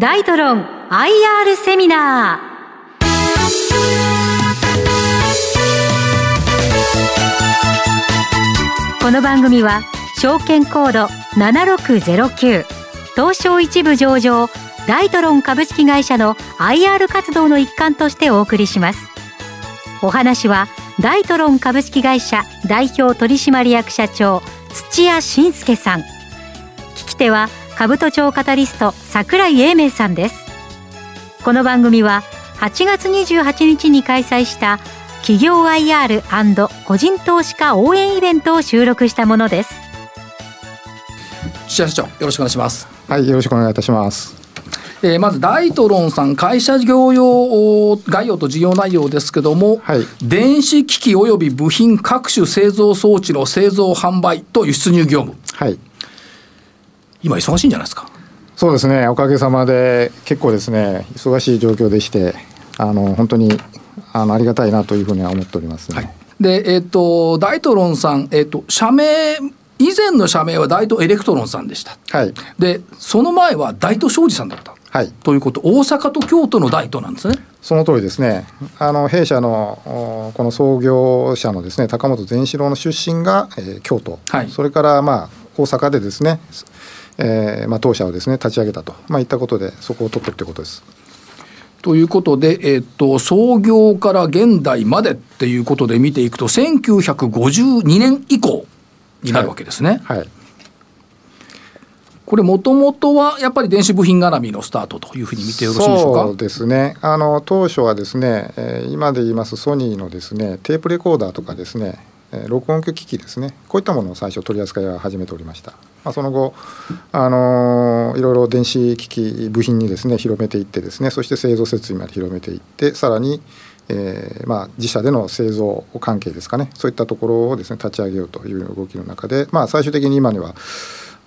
大トロン IR セミナー。この番組は証券コード7609東証一部上場大トロン株式会社の IR 活動の一環としてお送りします。お話は大トロン株式会社代表取締役社長土屋信介さん。聞き手は株都庁カタリスト櫻井英明さんです。この番組は8月28日に開催した企業 IR& 個人投資家応援イベントを収録したものです。社長よろしくお願いします。はいよろしくお願いいたします。えー、まず大トロンさん会社業用概要と事業内容ですけども、はい、電子機器及び部品各種製造装置の製造販売と輸出入業務、はい、今忙しいんじゃないですか？そうですね。おかげさまで結構ですね忙しい状況でしてあの本当にあのありがたいなというふうには思っております、ね、はい、でえっ、ー、とダイトロンさんえっ、ー、と社名以前の社名はダイトエレクトロンさんでした、はい、でその前はダイト商事さんだった。はい、ということ。大阪と京都の大都なんですね。その通りですね。あの弊社のこの創業者のですね高本善四郎の出身が、えー、京都、はい、それからまあ大阪でですね、えー、まあ当社をですね立ち上げたとまあいったことでそこを取ってるということです。ということで、えっと、創業から現代までっていうことで見ていくと、1952年以降になるわけですね。はい、はいこれ、もともとはやっぱり電子部品絡みのスタートというふうに見てよろしいでしょうか？そうですね、あの当初はですね、えー、今で言いますソニーのですねテープレコーダーとかですね、えー、録音機器ですね、こういったものを最初、取り扱いは始めておりました。まあ、その後、あのー、いろいろ電子機器部品にですね広めていってですねそして製造設備まで広めていってさらにえーまあ、自社での製造関係ですかねそういったところをですね立ち上げようという動きの中で、まあ、最終的に今には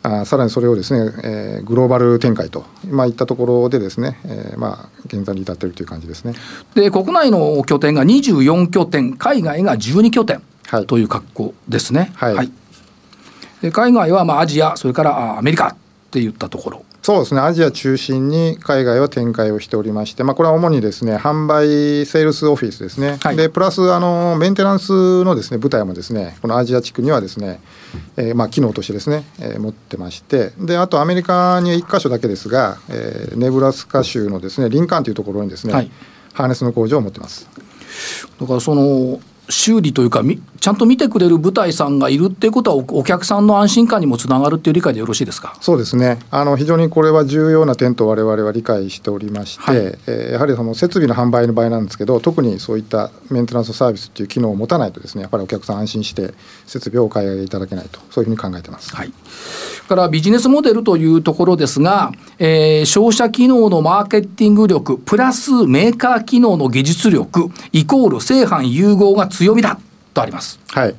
あさらにそれをですね、えー、グローバル展開と、まあ、いったところでですね、えー、まあ現在に至っているという感じですね。で国内の拠点が24拠点海外が12拠点という格好ですね。はい、はい、で海外はまあアジアそれからアメリカっていったところ。そうですね。アジア中心に海外は展開をしておりまして、まあ、これは主にですね販売セールスオフィスですね、はい、でプラスあのメンテナンスのですね部隊もですねこのアジア地区にはですね、えー、まあ機能としてですね、えー、持ってまして。であとアメリカに1箇所だけですが、えー、ネブラスカ州のですねリンカーンというところにですね、はい、ハーネスの工場を持ってます。だからその修理というかちゃんと見てくれる部隊さんがいるっていうことはお客さんの安心感にもつながるっていう理解でよろしいですか？そうですね。あの非常にこれは重要な点と我々は理解しておりまして、はい、えー、やはりその設備の販売の場合なんですけど特にそういったメンテナンスサービスっていう機能を持たないとですねやっぱりお客さん安心して設備をお買い上げいただけないとそういうふうに考えてます。はい。からビジネスモデルというところですが、えー、商社機能のマーケティング力プラスメーカー機能の技術力イコール正反融合が強みだとあります。はい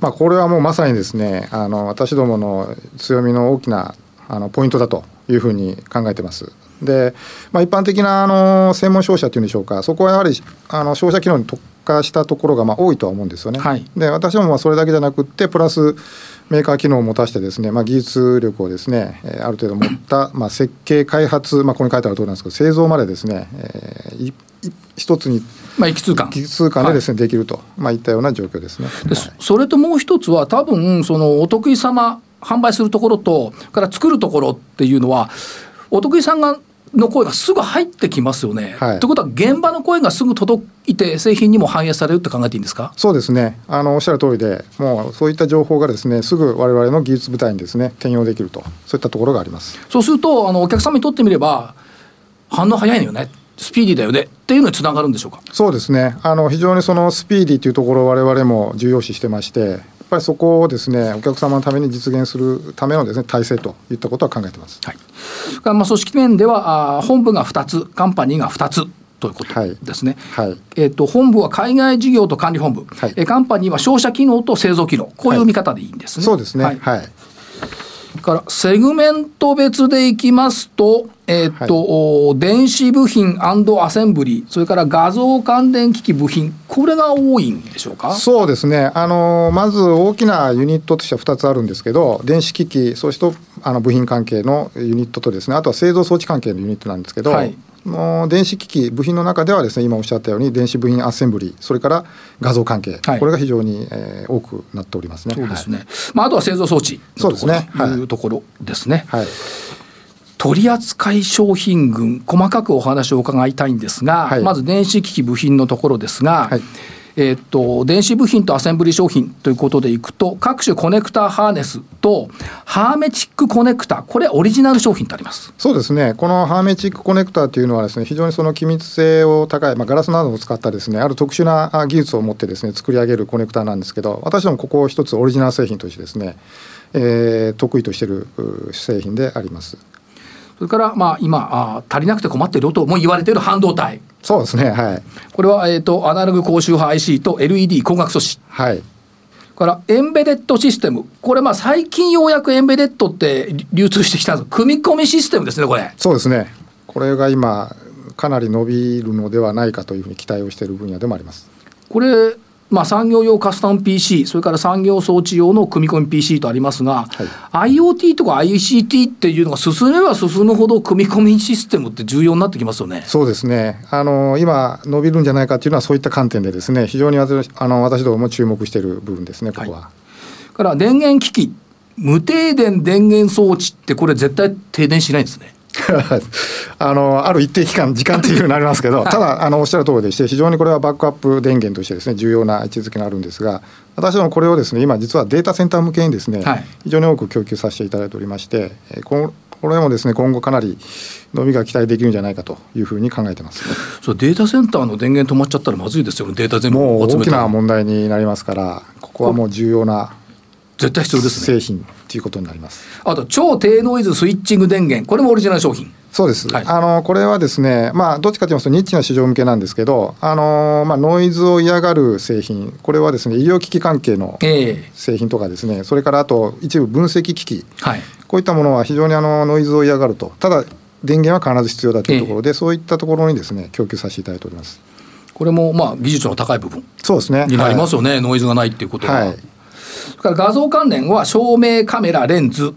まあ、これはもうまさにですねあの私どもの強みの大きなあのポイントだというふうに考えてます。で、まあ、一般的なあの専門商社というんでしょうかそこはやはりあの商社機能に特化したところがまあ多いとは思うんですよね。はい、で私どもはそれだけじゃなくってプラスメーカー機能を持たしてですね、まあ、技術力をですね、えー、ある程度持った、まあ、設計開発、まあ、ここに書いてある通りなんですけど製造までですね、えー、一つにまあ、一気通貫一気通貫でですね、はい、できると、まあ、いったような状況ですね。でそれともう一つは多分そのお得意様販売するところとから作るところっていうのはお得意さんがの声がすぐ入ってきますよね。はい、ということは現場の声がすぐ届いて製品にも反映されるって考えていいんですか？そうですね。あのおっしゃる通りでもうそういった情報がですねすぐ我々の技術部隊にですね転用できると。そういったところがあります。そうするとあのお客様にとってみれば反応早いのよね。スピーディーだよね。っていうのにつながるんでしょうか？そうですね。あの非常にそのスピーディーというところを我々も重要視してましてぱりそこをですねお客様のために実現するためのですね体制といったことは考えてます。はい。まあ組織面ではあ本部が2つ、カンパニーが2つ。ということですね。はい。えっ、ー、と本部は海外事業と管理本部、はい、えカンパニーは商社機能と製造機能、こういう見方でいいんですね。そうですね。はい。はいからセグメント別でいきますと、えー、っと、はい、電子部品アセンブリそれから画像関連機器部品、これが多いんでしょうか？そうですね、あのまず大きなユニットとしては2つあるんですけど、電子機器、そしてあの部品関係のユニットとですね。あとは製造装置関係のユニットなんですけど、はい、の電子機器部品の中ではですね今おっしゃったように電子部品アッセンブリそれから画像関係、はい、これが非常に、えー、多くなっておりますね。そうですね。はい、まああとは製造装置そうですね。というところですね。はい。取扱商品群細かくお話を伺いたいんですが、はい、まず電子機器部品のところですが。はいえっと、電子部品とアセンブリ商品ということでいくと、各種コネクターハーネスと、ハーメチックコネクタ、これ、オリジナル商品ってありますそうですね、このハーメチックコネクタというのはです、ね、非常にその機密性を高い、まあ、ガラスなどを使ったです、ね、ある特殊な技術を持ってです、ね、作り上げるコネクタなんですけど、私どもここを一つオリジナル製品としてですね、えー、得意としている製品であります。それから、まあ、今あ、足りなくて困っているとも言われている半導体。そうですね、はい。これは、えっ、ー、と、アナログ高周波 IC と LED 光学素子。はい。からエンベデッドシステム、これ、まあ最近ようやくエンベデッドって流通してきた組み込みシステムですね、これ。そうですね、これが今、かなり伸びるのではないかというふうに期待をしている分野でもあります。これまあ、産業用カスタム PC、それから産業装置用の組み込み PC とありますが、はい、IoT とか ICT っていうのが進めば進むほど、組み込みシステムって重要になってきますよねそうですね、あの今、伸びるんじゃないかというのは、そういった観点で、ですね非常に私あの私どもも注目している部分ですね、ここは。はい、から電源機器、無停電電源装置って、これ、絶対停電しないんですね。あのある一定期間、時間というふうになりますけど、ただあの、おっしゃる通りでして、非常にこれはバックアップ電源としてですね重要な位置づけがあるんですが、私どもこれをですね今、実はデータセンター向けにですね、はい、非常に多く供給させていただいておりまして、ここれもですね今後かなり伸びが期待できるんじゃないかというふうに考えてます。そうデータセンターの電源止まっちゃったらまずいですよね、データ全部もう大きな問題になりますから、ここはもう重要な絶対必要ですね。製品ということになります。あと超低ノイズスイッチング電源。これもオリジナル商品。そうです、はい、あのこれはですね、まあ、どっちかと言いますと、ニッチな市場向けなんですけど、あのまあ、ノイズを嫌がる製品、これはですね医療機器関係の製品とかですね、えー、それからあと一部分析機器、はい、こういったものは非常にあのノイズを嫌がると、ただ電源は必ず必要だというところで、えー、そういったところにですね供給させていただいております。これもまあ技術の高い部分そうですね。になりますよね、はい、ノイズがないっていうことは。はいそれから画像関連は照明カメラレンズ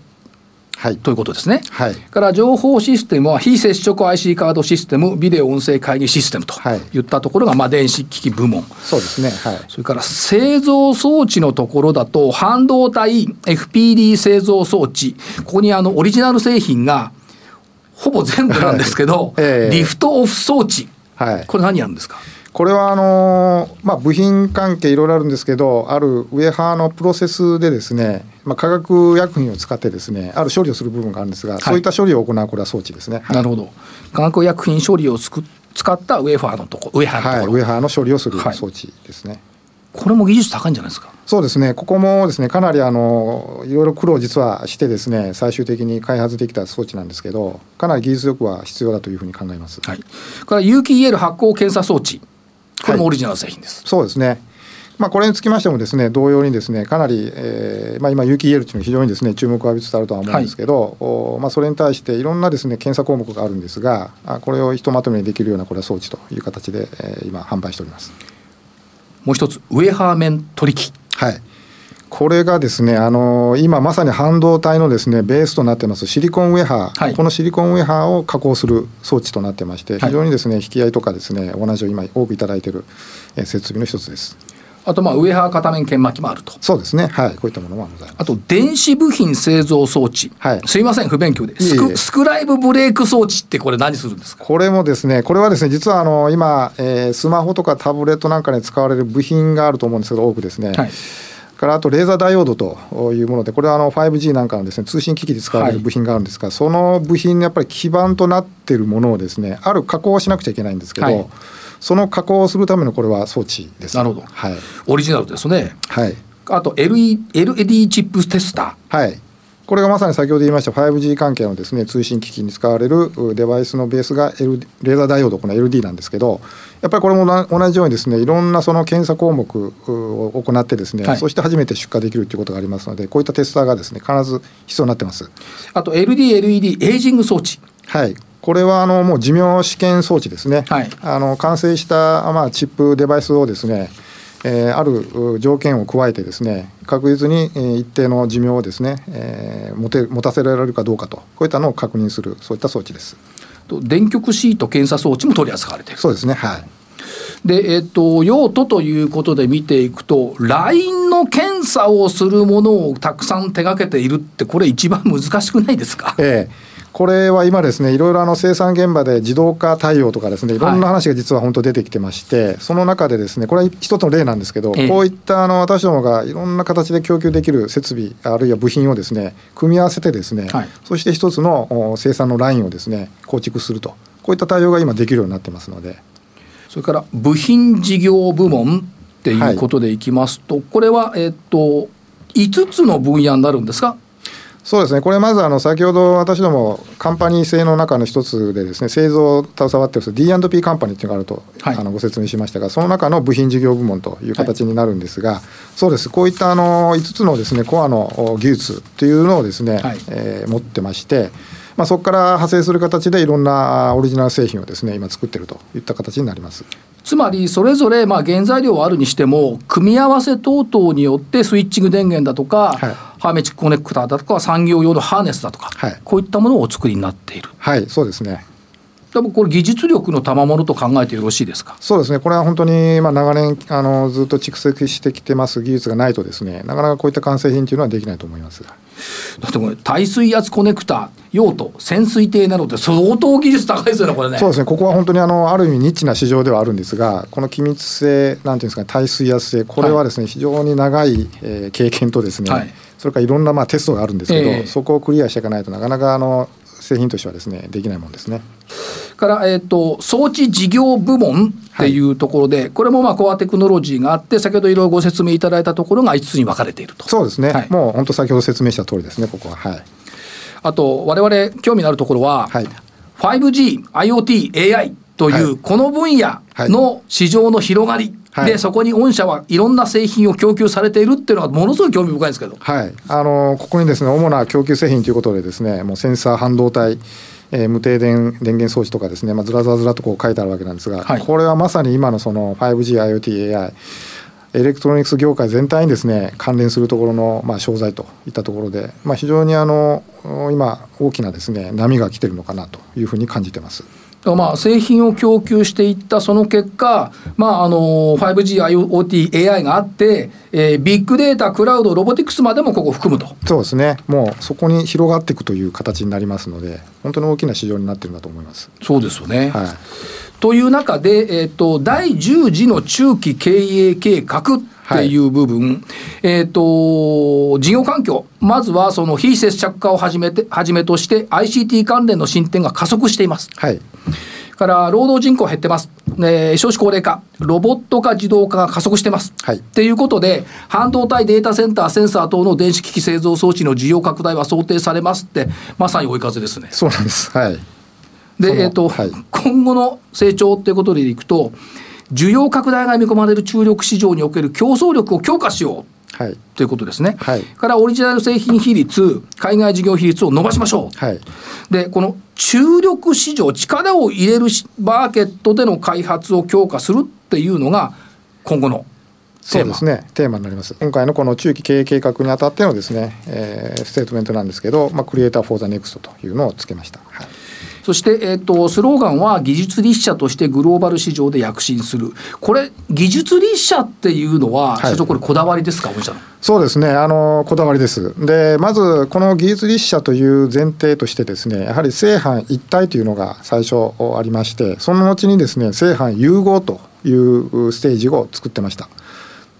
はい、ということですね。はい、から情報システムは非接触 IC カードシステム、ビデオ音声会議システムとい。ったところが、まあ、電子機器部門。そうですね。はい、それから製造装置のところだと、半導体 FPD 製造装置、ここにあのオリジナル製品がほぼ全部なんですけど、はい。えー、リフトオフ装置、はい、これ何やるんですか？これはあのまあ、部品関係いろいろあるんですけどあるウェハーのプロセスでですね、まあ、化学薬品を使ってですねある処理をする部分があるんですが、はい、そういった処理を行うこれは装置ですね。なるほど。化学薬品処理をつく使ったウェファーのとこウェハーのところ、はい、ウェハーの処理をする装置ですね。はいこれも技術高いんじゃないですか？そうですね、ここもですねかなりあのいろいろ苦労実はしてですね最終的に開発できた装置なんですけどかなり技術力は必要だというふうに考えます。はい、から有機 EL 発酵検査装置これもオリジナル製品です。はい、そうですね。まあ、これにつきましてもですね同様にですねかなり、えーまあ、今有機 EL というのは非常にですね注目を浴びつつあるとは思うんですけど、はい、おまあ、それに対していろんなですね検査項目があるんですがあこれをひとまとめにできるようなこれは装置という形で、えー、今販売しております。もう一つウェハーメン取り機はいこれがですねあの今まさに半導体のですねベースとなってますシリコンウェハー、はい、このシリコンウェハーを加工する装置となってまして非常にですね、引き合いとかですね同じを今多くいただいている設備の一つです。あとまあウェハー片面研磨機もあると。そうですね。はい。こういったものもございます。あと電子部品製造装置。はい。すいません不勉強で。スクスクライブブレーク装置ってこれ何するんですか？これもですね。これはですね実はあの今、えー、スマホとかタブレットなんかに使われる部品があると思うんですけど多くですね。はい。からあとレーザーダイオードというものでこれはあの 5G なんかのですね通信機器で使われる部品があるんですが、はい、その部品のやっぱり基盤となっているものをですねある加工をしなくちゃいけないんですけど、はい、その加工をするためのこれは装置です。なるほど。はい。オリジナルですね。はい。あと LED チップテスター。はい。これがまさに先ほど言いました 5G 関係のですね通信機器に使われるデバイスのベースが、L、レーザーダイオードこの LD なんですけどやっぱりこれも同じようにですねいろんなその検査項目を行ってですね、はい、そして初めて出荷できるということがありますのでこういったテスターがですね必ず必要になってます。あと LDLED エイジング装置。はい。これはあのもう寿命試験装置ですね、はい、あの完成した、まあ、チップデバイスをですねえー、ある条件を加えてですね確実に一定の寿命をですね、えー、持て持たせられるかどうかとこういったのを確認するそういった装置です。電極シート検査装置も取り扱われているそうですねはいで、えっと、用途ということで見ていくと、LINE の検査をするものをたくさん手がけているって、これ、一番難しくないですか？ええこれは今ですね、いろいろあの生産現場で自動化対応とかですね、い。ろんな話が実は本当出てきてまして、はい、その中でですね、これは一つの例なんですけど、ええ、こういったあの私どもがいろんな形で供給できる設備、あるいは部品をですね、組み合わせてですね、はい、そして一つの生産のラインをですね、構築すると、こういった対応が今できるようになってますので。それから部品事業部門っていうことでいきますと、はい、これは、えっと、5つの分野になるんですか？そうですね、これまずあの先ほど私どもカンパニー製の中の一つでですね製造を携わっている D&P カンパニーっていうのがあると、はい、あのご説明しましたがその中の部品事業部門という形になるんですが、はい、そうです。こういったあの5つのですねコアの技術というのをですね、はい、えー、持ってまして。まあ、そこから派生する形でいろんなオリジナル製品をですね今作ってるといった形になります。つまりそれぞれまあ原材料はあるにしても組み合わせ等々によってスイッチング電源だとか、はい、ハーメチックコネクターだとか産業用のハーネスだとか、はい、こういったものをお作りになっている。はいそうですね。多分これ技術力の賜物と考えてよろしいですか？そうですね。これは本当にまあ長年あのずっと蓄積してきてます技術がないとですねなかなかこういった完成品というのはできないと思いますだってこれ耐水圧コネクター用途潜水艇などって相当技術高いですよねこれね。そうですね。ここは本当にあのある意味ニッチな市場ではあるんですがこの気密性なんていうんですか耐水圧性これはですね、はい、非常に長い、えー、経験とですね、はい、それからいろんなまあテストがあるんですけど、えー、そこをクリアしていかないとなかなかあの製品としてはですねできないもんですね。から、えーと、装置事業部門っていうところで、はい、これもまあコアテクノロジーがあって先ほどいろいろご説明いただいたところが5つに分かれていると。そうですね、はい、もう本当先ほど説明した通りですねここは。はい。あと我々興味のあるところは、はい、5G、IoT、AI という、この分野の市場の広がり、はい、でそこに御社はいろんな製品を供給されているっていうのはものすごい興味深いんですけど、はい、あのここにですね主な供給製品ということでですねもうセンサー半導体えー、無停電電源装置とかですね、まあ、ずらずらずらとこう書いてあるわけなんですが、はい、これはまさに今のその 5G、IoT、AI エレクトロニクス業界全体にですね関連するところのまあ商材といったところで、まあ、非常にあの今大きなですね波が来てるのかなというふうに感じてます。まあ、製品を供給していったその結果、まあ、あの 5G、IoT、AI があって、えー、ビッグデータ、クラウド、ロボティクスまでもここ含むとそうですね、もうそこに広がっていくという形になりますので、本当に大きな市場になってるんだと思いますそうですよね。はいという中で、えーと、第10次の中期経営計画っていう部分、はい、えっ、と、事業環境、まずはその非接着化をはじめて、はじめとして ICT 関連の進展が加速しています。はい。から労働人口減ってます、え少子高齢化、ロボット化、自動化が加速してます。はい、っていうことで、半導体、データセンター、センサー等の電子機器製造装置の需要拡大は想定されますって、まさに追い風ですね。そうなんです、はいで、えーと、はい、今後の成長ということでいくと、需要拡大が見込まれる注力市場における競争力を強化しよう。はい、ということですね、はい、からオリジナル製品比率、海外事業比率を伸ばしましょう、はい、でこの注力市場、力を入れるマーケットでの開発を強化するっていうのが、今後のそうですね。テーマになります。今回のこの中期経営計画にあたってのですね、えー、ステートメントなんですけど、まあ、 Creator for the NEXT というのをつけました。はいそして、えっ、と、スローガンは技術立社としてグローバル市場で躍進する。これ、技術立社っていうのは、社長、これこだわりですか、社の。そうですね、あのこだわりです。で、まず、この技術立社という前提としてですね、やはり製販一体というのが最初ありまして、その後にですね、製販融合というステージを作ってました。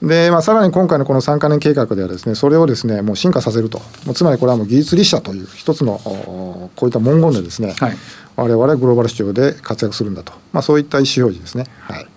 で、まあ、さらに今回のこの3か年計画ではですね、それをですね、もう進化させると。つまりこれはもう技術立社という一つのこういった文言でですね、はい、我々グローバル市場で活躍するんだと。まあ、そういった意思表示ですね。はい。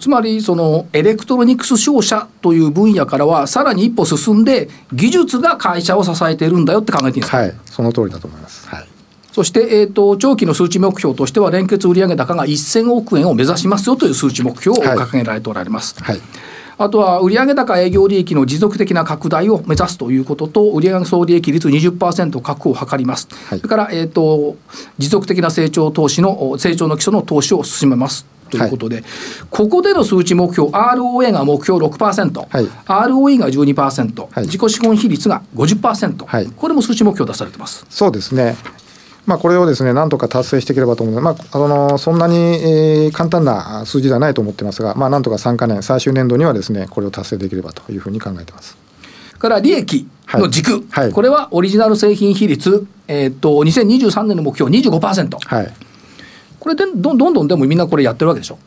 つまりそのエレクトロニクス商社という分野からはさらに一歩進んで技術が会社を支えているんだよって考えていいんですか、はい、その通りだと思います。はいそして、えーと、長期の数値目標としては、連結売上高が1000億円を目指しますよという数値目標を掲げられておられます。はい、はいあとは売上高営業利益の持続的な拡大を目指すということと、売上総利益率20%確保を図ります。はい、それから、えーと、持続的な成長投資の成長の基礎の投資を進めます。ということで、はい、ここでの数値目標、ROA が目標6%、はい、ROE が12%、はい、自己資本比率が50%、はい、これも数値目標出されてます。そうですね。まあ、これをですね、なんとか達成していければと思うので、まあ、あのそんなに、えー、簡単な数字ではないと思ってますが、まあ、なんとか3か年、最終年度にはですね、これを達成できればというふうに考えてます。から利益の軸、はい。はい、これはオリジナル製品比率、えー、っと2023年の目標25%、はい、これでどんどんでもみんなこれやってるわけでしょ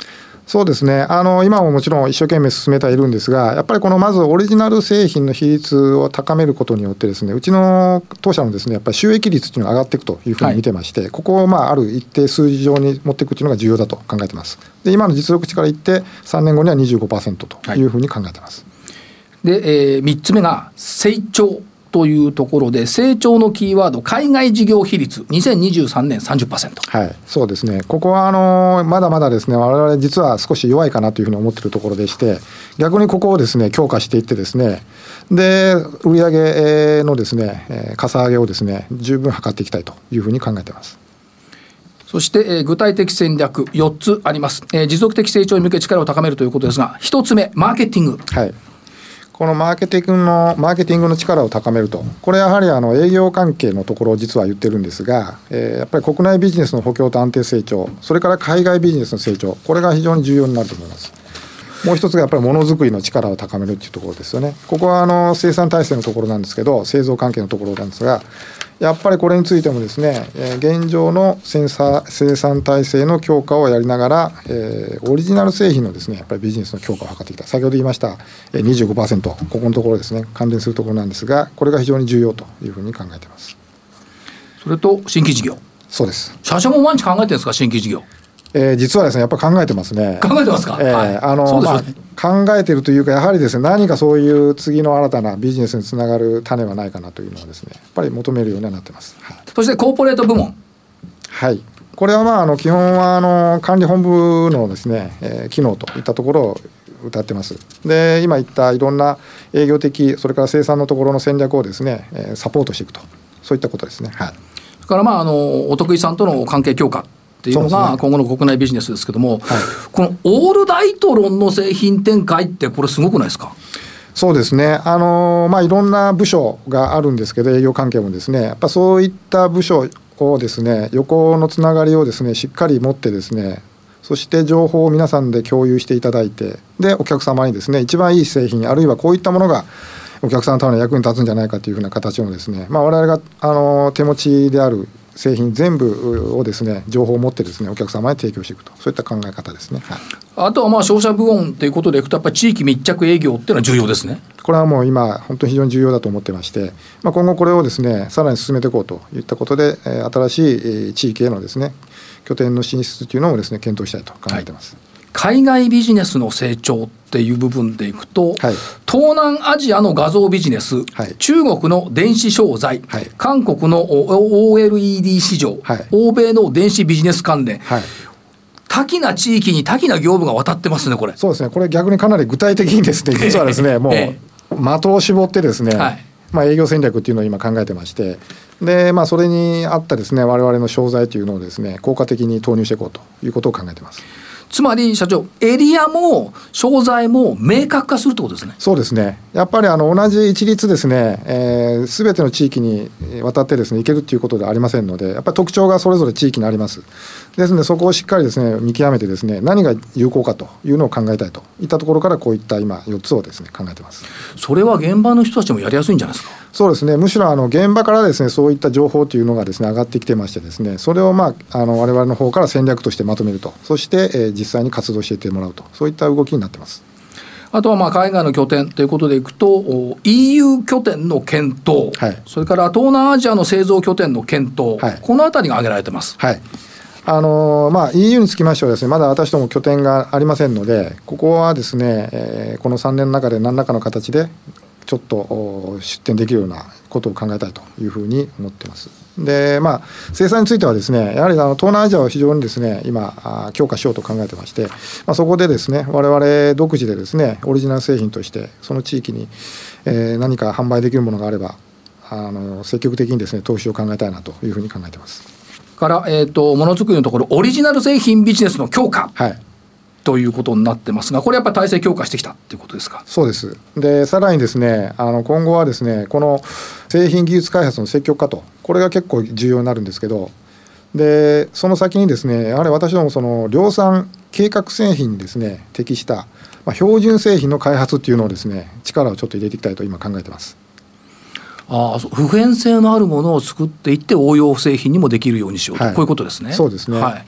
そうですね。あの今ももちろん一生懸命進めてはいるんですがやっぱりこのまずオリジナル製品の比率を高めることによってですねうちの当社のですねやっぱり収益率っていうのが上がっていくというふうに見てまして、はい、ここをまあある一定数字上に持っていくっていうのが重要だと考えてます。で今の実力値から言って3年後には25%というふうに考えてます、はい。で、えー、3つ目が成長というところで成長のキーワード海外事業比率2023年30%はいそうですね。ここはあのまだまだですね我々実は少し弱いかなというふうに思っているところでして逆にここをですね強化していってですねで売上のですねかさ上げをですね十分図っていきたいというふうに考えています。そして、えー、具体的戦略4つあります、えー、持続的成長に向け力を高めるということですが1つ目マーケティング。はいこのマーケティングのマーケティングの力を高めると、これやはりあの営業関係のところを実は言ってるんですが、えー、やっぱり国内ビジネスの補強と安定成長、それから海外ビジネスの成長、これが非常に重要になると思います。もう一つがやっぱりものづくりの力を高めるっていうところですよね。ここはあの生産体制のところなんですけど、製造関係のところなんですが、やっぱりこれについてもですね、え現状の生産体制の強化をやりながら、えー、オリジナル製品のですねやっぱりビジネスの強化を図ってきた。先ほど言いました、えー、25%ここのところですね。関連するところなんですがこれが非常に重要というふうに考えています。それと新規事業。そうです。社長も毎日考えてるんですか？新規事業えー、実はですねやっぱ考えてますね。考えてますか？えー、はい、あの、まあ考えてるというかやはりですね何かそういう次の新たなビジネスにつながる種はないかなというのはですねやっぱり求めるようにはなってます。はい、そしてコーポレート部門。はい。これはまああの基本はあの管理本部のですね、えー、機能といったところを歌ってます。で今言ったいろんな営業的それから生産のところの戦略をですね、えー、サポートしていくとそういったことですね。はい。それからまああのお得意さんとの関係強化っていうのが今後の国内ビジネスですけども、はい、このオールダイトロンの製品展開ってこれすごくないですか？そうですね、あのまあ、いろんな部署があるんですけど、営業関係もですね、やっぱそういった部署をですね、横のつながりをですね、しっかり持ってですね、そして情報を皆さんで共有していただいて、で、お客様にですね、一番いい製品、あるいはこういったものが、お客さんのための役に立つんじゃないかというふうな形のですね、まあ、我々があの手持ちである製品全部をですね情報を持ってですねお客様に提供していくと。そういった考え方ですね、はい、あとはまあ消費者部門ということでいくとやっぱり地域密着営業っていうのは重要ですね。これはもう今本当に非常に重要だと思ってまして、まあ、今後これをですねさらに進めていこうといったことで新しい地域へのですね拠点の進出というのをですね検討したいと考えてます、はい海外ビジネスの成長っていう部分でいくと、はい、東南アジアの画像ビジネス、はい、中国の電子商材、はい、韓国の OLED 市場、欧米の電子ビジネス関連、多岐な地域に多岐な業務が渡ってますね、これ。そうですね、これ逆にかなり具体的にですね、実はですね、もう、的を絞ってですね、まあ、営業戦略っていうのを今考えてまして、で、まあ、それに合ったですね、我々の商材というのをですね、効果的に投入していこうということを考えてます。つまり社長、エリアも商材も明確化するってことですね。そうですね。やっぱりあの同じ一律ですね、す、えー、べ、ての地域に渡ってですね、行けるっていうことではありませんので、やっぱり特徴がそれぞれ地域にあります。ですので、そこをしっかりですね、見極めてですね、何が有効かというのを考えたいといったところから、こういった今、4つをですね、考えてます。それは現場の人たちもやりやすいんじゃないですか？そうですね。むしろあの現場からですね、そういった情報というのがですね、上がってきてましてですね、それをまあ、あの我々の方から戦略としてまとめると、そして、えー、実際に活動していってもらうと、そういった動きになってます。あとはまあ海外の拠点ということでいくと、EU 拠点の検討、はい、それから東南アジアの製造拠点の検討、はい、このあたりが挙げられてます。はいあのまあ、EU につきましてはですね、まだ私ども拠点がありませんので、ここはですね、えー、この3年の中で何らかの形でちょっと出展できるようなことを考えたいというふうに思ってます。でまあ、生産についてはですねやはりあの東南アジアを非常にですね今強化しようと考えてまして、まあ、そこでですね我々独自でですねオリジナル製品としてその地域に、えー、何か販売できるものがあればあの積極的にですね投資を考えたいなというふうに考えてます。から、えーと、ものづくりのところオリジナル製品ビジネスの強化。はいということになってますが、これやっぱり体制強化してきたっていうことですか？そうです。で、さらにですね、あの今後はですね、この製品技術開発の積極化と、これが結構重要になるんですけど、で、その先にですね、やはり私どもその量産計画製品にですね、適した、まあ、標準製品の開発っていうのをですね、力をちょっと入れていきたいと今考えてます。あ普遍性のあるものを作っていって応用製品にもできるようにしようと、はい、こういうことですね。そうですね、はい。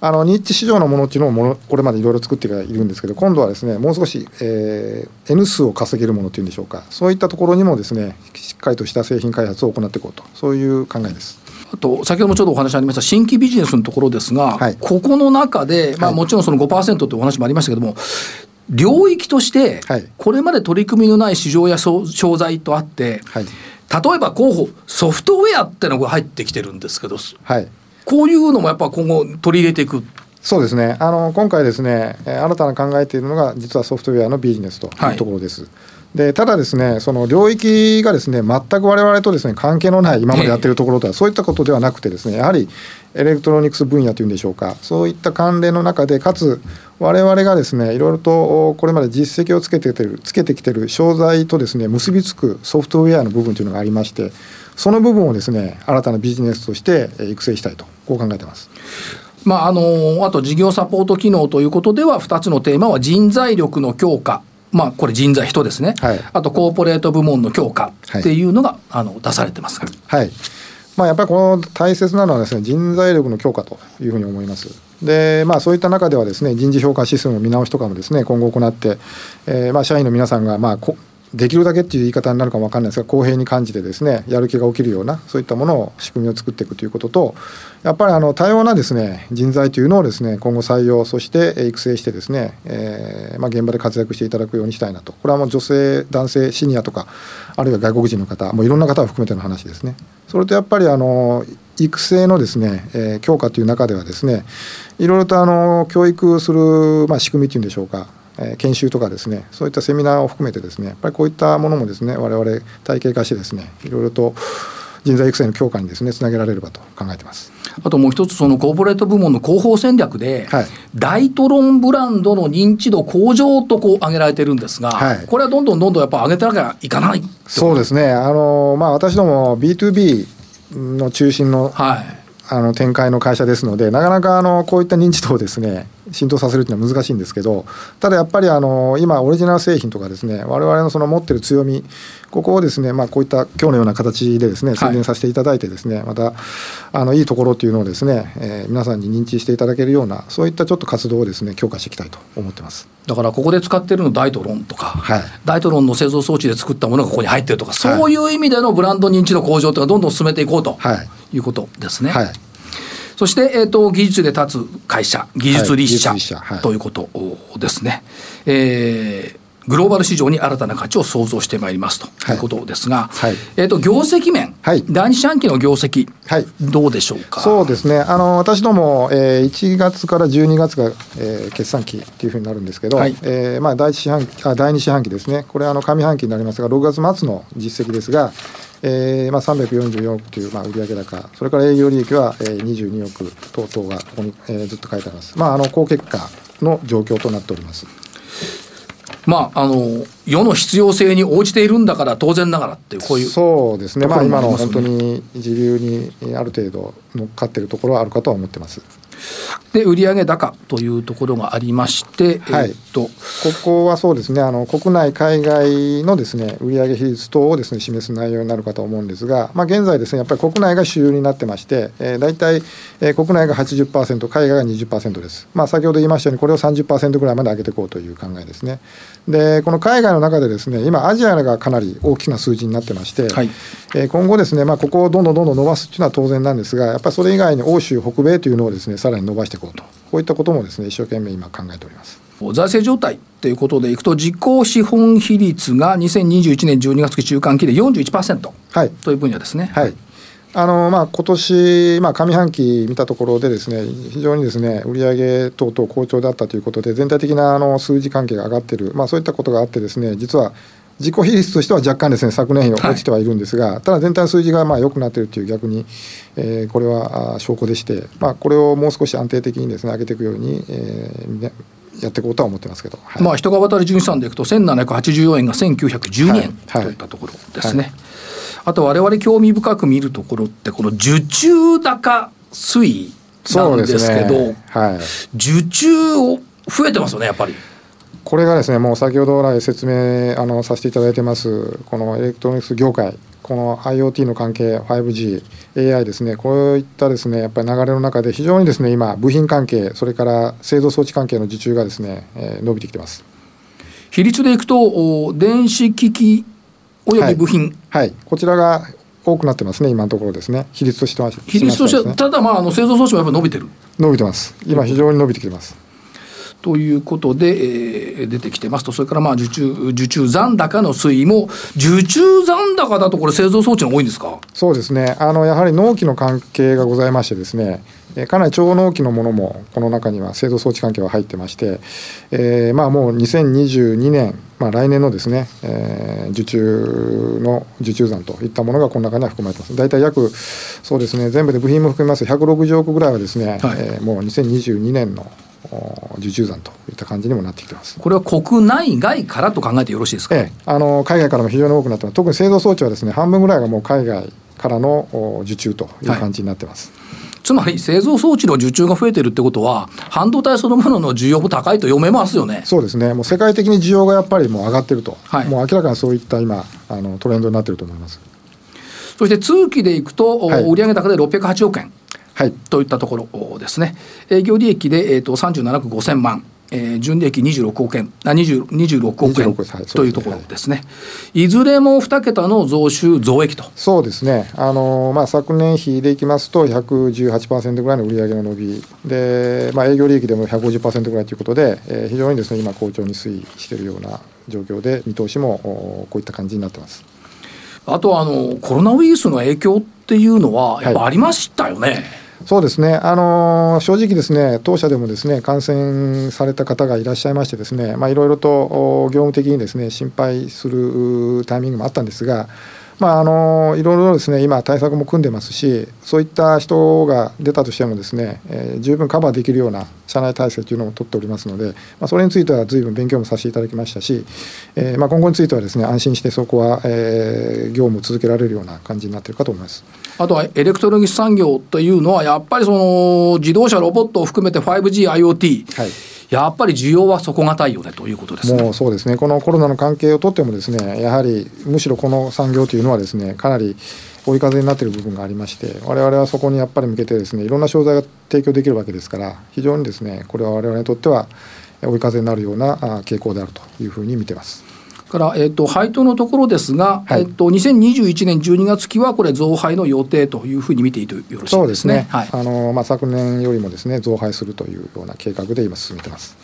あのニッチ市場のものっていうのをものこれまでいろいろ作っているんですけど今度はですねもう少し、えー、N 数を稼げるものというんでしょうか。そういったところにもですねしっかりとした製品開発を行っていこうと。そういう考えです。あと先ほどもちょっとお話ありました新規ビジネスのところですが、はい、ここの中で、まあ、もちろんその5%というお話もありましたけども、領域として、これまで取り組みのない市場や商材とあって、はい、例えば候補ソフトウェアってのが入ってきてるんですけど、はい、こういうのもやっぱ今後取り入れていく。そうですね。あの今回ですね新たな考えているのが実はソフトウェアのビジネスというところです。はいでただですねその領域がですね全く我々とですね関係のない今までやってるところとはそういったことではなくてですねやはりエレクトロニクス分野というんでしょうかそういった関連の中でかつ我々がですねいろいろとこれまで実績をつけててるつけてきてる商材とですね結びつくソフトウェアの部分というのがありましてその部分をですね新たなビジネスとして育成したいとこう考えてます。まあ、あのあと事業サポート機能ということでは2つのテーマは人材力の強化まあ、これ人材人ですね、はい、あとコーポレート部門の強化っていうのが、はい、あの出されてます。はい。まあ、やっぱりこの大切なのはですね人材力の強化というふうに思います。でまあ、そういった中ではですね人事評価システムの見直しとかもですね今後行って、えー、まあ社員の皆さんがまあこできるだけっていう言い方になるかも分かんないですが公平に感じてですねやる気が起きるようなそういったものを仕組みを作っていくということとやっぱりあの多様なですね人材というのをですね今後採用そして育成してですね、えーまあ、現場で活躍していただくようにしたいなとこれはもう女性男性シニアとかあるいは外国人の方もういろんな方を含めての話ですね。それとやっぱりあの育成のですね、えー、強化という中ではですねいろいろとあの教育する、まあ、仕組みというんでしょうか研修とかですねそういったセミナーを含めてですねやっぱりこういったものもですね我々体系化してですねいろいろと人材育成の強化にですねつなげられればと考えてます。あともう一つそのコーポレート部門の広報戦略で、はい、ダイトロンブランドの認知度向上とこう挙げられてるんですが、はい、これはどんどんどんどんやっぱ上げてなきゃいかない。そうですね。あのまあ私ども B2B の中心の、はい、あの展開の会社ですのでなかなかあのこういった認知度をですね浸透させるというのは難しいんですけどただやっぱりあの今オリジナル製品とかですね我々のその持ってる強みここをですね、まあ、こういった今日のような形でですね宣伝させていただいてですね、はい、またあのいいところっていうのをですね、えー、皆さんに認知していただけるようなそういったちょっと活動をですね強化していきたいと思ってます。だからここで使ってるのダイトロンとか、はい、ダイトロンの製造装置で作ったものがここに入ってるとか、そういう意味でのブランド認知の向上というのはどんどん進めていこうと。いうことですね。はい。そして、えーと、技術で立つ会社、技術立社,、はい、ということですね。えーグローバル市場に新たな価値を創造してまいりますとい。うことですが、はい。はい、えーと、業績面、はい、第二四半期の業績、はい、どうでしょうか？そうですね、あの私ども、えー、1月から12月が、えー、決算期というふうになるんですけど、はい、えー、まあ、第一四半期あ第二四半期ですね、これ、あの上半期になりますが、6月末の実績ですが、えーまあ、344億という、まあ、売上高、それから営業利益は、えー、22億等々がここに、えー、ずっと書いてあります。まあ、あの高結果の状況となっております。まあ、あの世の必要性に応じているんだから当然ながらっていうこういうそうですねまあ今の本当に時流にある程度乗っかっているところはあるかとは思ってます。で売上高というところがありまして、はい、えっと。ここはそうですねあの国内海外のですね売上比率等をですね示す内容になるかと思うんですが、まあ、現在ですねやっぱり国内が主流になってまして、えー、大体、えー、国内が80%海外が20%です、まあ、先ほど言いましたようにこれを30%ぐらいまで上げていこうという考えですね。でこの海外の中でですね今アジアがかなり大きな数字になってまして、はい、えー、今後ですね、まあ、ここをどんどんどんどん伸ばすっていうのは当然なんですがやっぱりそれ以外に欧州北米というのをですねさらに伸ばしていこうと。こういったこともですね一生懸命今考えております。財政状態ということでいくと実効資本比率が2021年12月期中間期で41%、はい、という分野ですね。はい。あのまあ、今年、まあ、上半期見たところでですね非常にですね売上等々好調だったということで全体的なあの数字関係が上がっている、まあ、そういったことがあってですね実は自己比率としては若干ですね昨年比落ちてはいるんですが、はい、ただ全体の数字がまあ良くなっているという逆に、えー、これは証拠でして、まあ、これをもう少し安定的にですね上げていくように、えー、やっていこうとは思ってますけど、はい、まあ人が渡り純資産でいくと1784円が1912円、といったところですね、あと我々興味深く見るところってこの受注高推移なんですけど、ね、はい、受注を増えてますよねやっぱり。これがですねもう先ほど来説明あのさせていただいてますこのエレクトロニクス業界この IoT の関係 5G AI ですね。こういったですねやっぱり流れの中で非常にですね今部品関係それから製造装置関係の受注がですね、えー、伸びてきてます。比率でいくと電子機器および部品、はい、はい、こちらが多くなってますね今のところですね。比率としては比率としては、ね、ただまああの製造装置もやっぱ伸びてる。伸びてます。今非常に伸びてきてますということで、えー、出てきてますと、それからまあ受注受注残高の推移も、受注残高だと、これ、製造装置の多いんですか？そうですね。あの、やはり納期の関係がございましてですね、かなり超納期のものもこの中には製造装置関係は入ってまして、えー、まあもう2022年、まあ、来年のですね、えー、受注の受注残といったものがこの中には含まれてます。大体約そうですね全部で部品も含めます。160億ぐらいはですね、はい、えー、もう2022年の受注残といった感じにもなってきてます。これは国内外からと考えてよろしいですか、ええ、あの海外からも非常に多くなってます。特に製造装置はですね半分ぐらいがもう海外からの受注という感じになってます。はいつまり製造装置の受注が増えてるってことは、半導体そのものの需要も高いと読めますよねそうですね、もう世界的に需要がやっぱりもう上がってると、はい、もう明らかにそういった今、あのトレンドになってると思いますそして通期でいくと、はい、売上高で608億円。はい、といったところですね。営業利益で、えーと、37億5000万。えー、純利益26億円。あ20 26億円。というところですね、いずれも2桁の増収増益と。そうですね、あのまあ、昨年比でいきますと118%ぐらいの売上の伸び。で、まあ、営業利益でも150%ぐらいということで、えー、非常にですね今好調に推移しているような状況で見通しもこういった感じになってます。あとあのコロナウイルスの影響っていうのはやっぱありましたよね。はいそうですね、あのー、正直ですね、当社でもですね感染された方がいらっしゃいましてですね、まあ、いろいろと業務的にですね心配するタイミングもあったんですが、まあ、あのいろいろですね今対策も組んでますしそういった人が出たとしてもですね、えー、十分カバーできるような社内体制というのを取っておりますので、まあ、それについては随分勉強もさせていただきましたし、えーまあ、今後についてはですね安心してそこは、えー、業務を続けられるような感じになっているかと思います。あとはエレクトロニクス産業というのはやっぱりその自動車ロボットを含めて 5G、IoT、はいやっぱり需要は底堅いよねということですね。もうそうですね。このコロナの関係をとってもですね、やはりむしろこの産業というのはですね、かなり追い風になっている部分がありまして、我々はそこにやっぱり向けてですね、いろんな商材が提供できるわけですから、非常にですね、これは我々にとっては追い風になるような傾向であるというふうに見てます。から、えっ、ー、と、配当のところですが、はい、えっ、ー、と、2021年12月期はこれ増配の予定というふうに見ていてよろしいですね。そうですね。はい、あの、まあ、昨年よりもですね、増配するというような計画で今進めてます。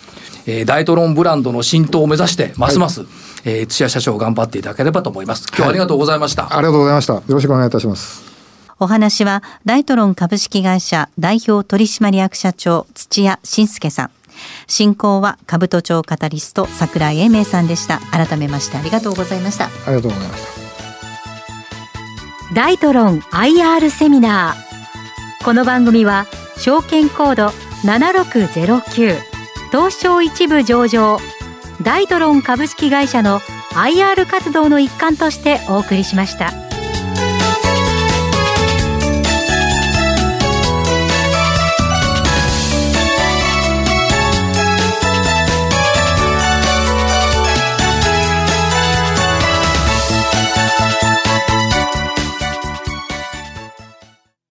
えー、ダイトロンブランドの浸透を目指して、ますます、はい、えー、土屋社長頑張っていただければと思います。今日はありがとうございました、はい、ありがとうございました。よろしくお願いいたします。お話は、ダイトロン株式会社代表取締役社長、土屋信介さん。進行は兜町カタリスト桜井英明さんでした。改めましてありがとうございました。ありがとうございました。ダイトロン IR セミナー。この番組は証券コード7609東証一部上場。ダイトロン株式会社の IR 活動の一環としてお送りしました。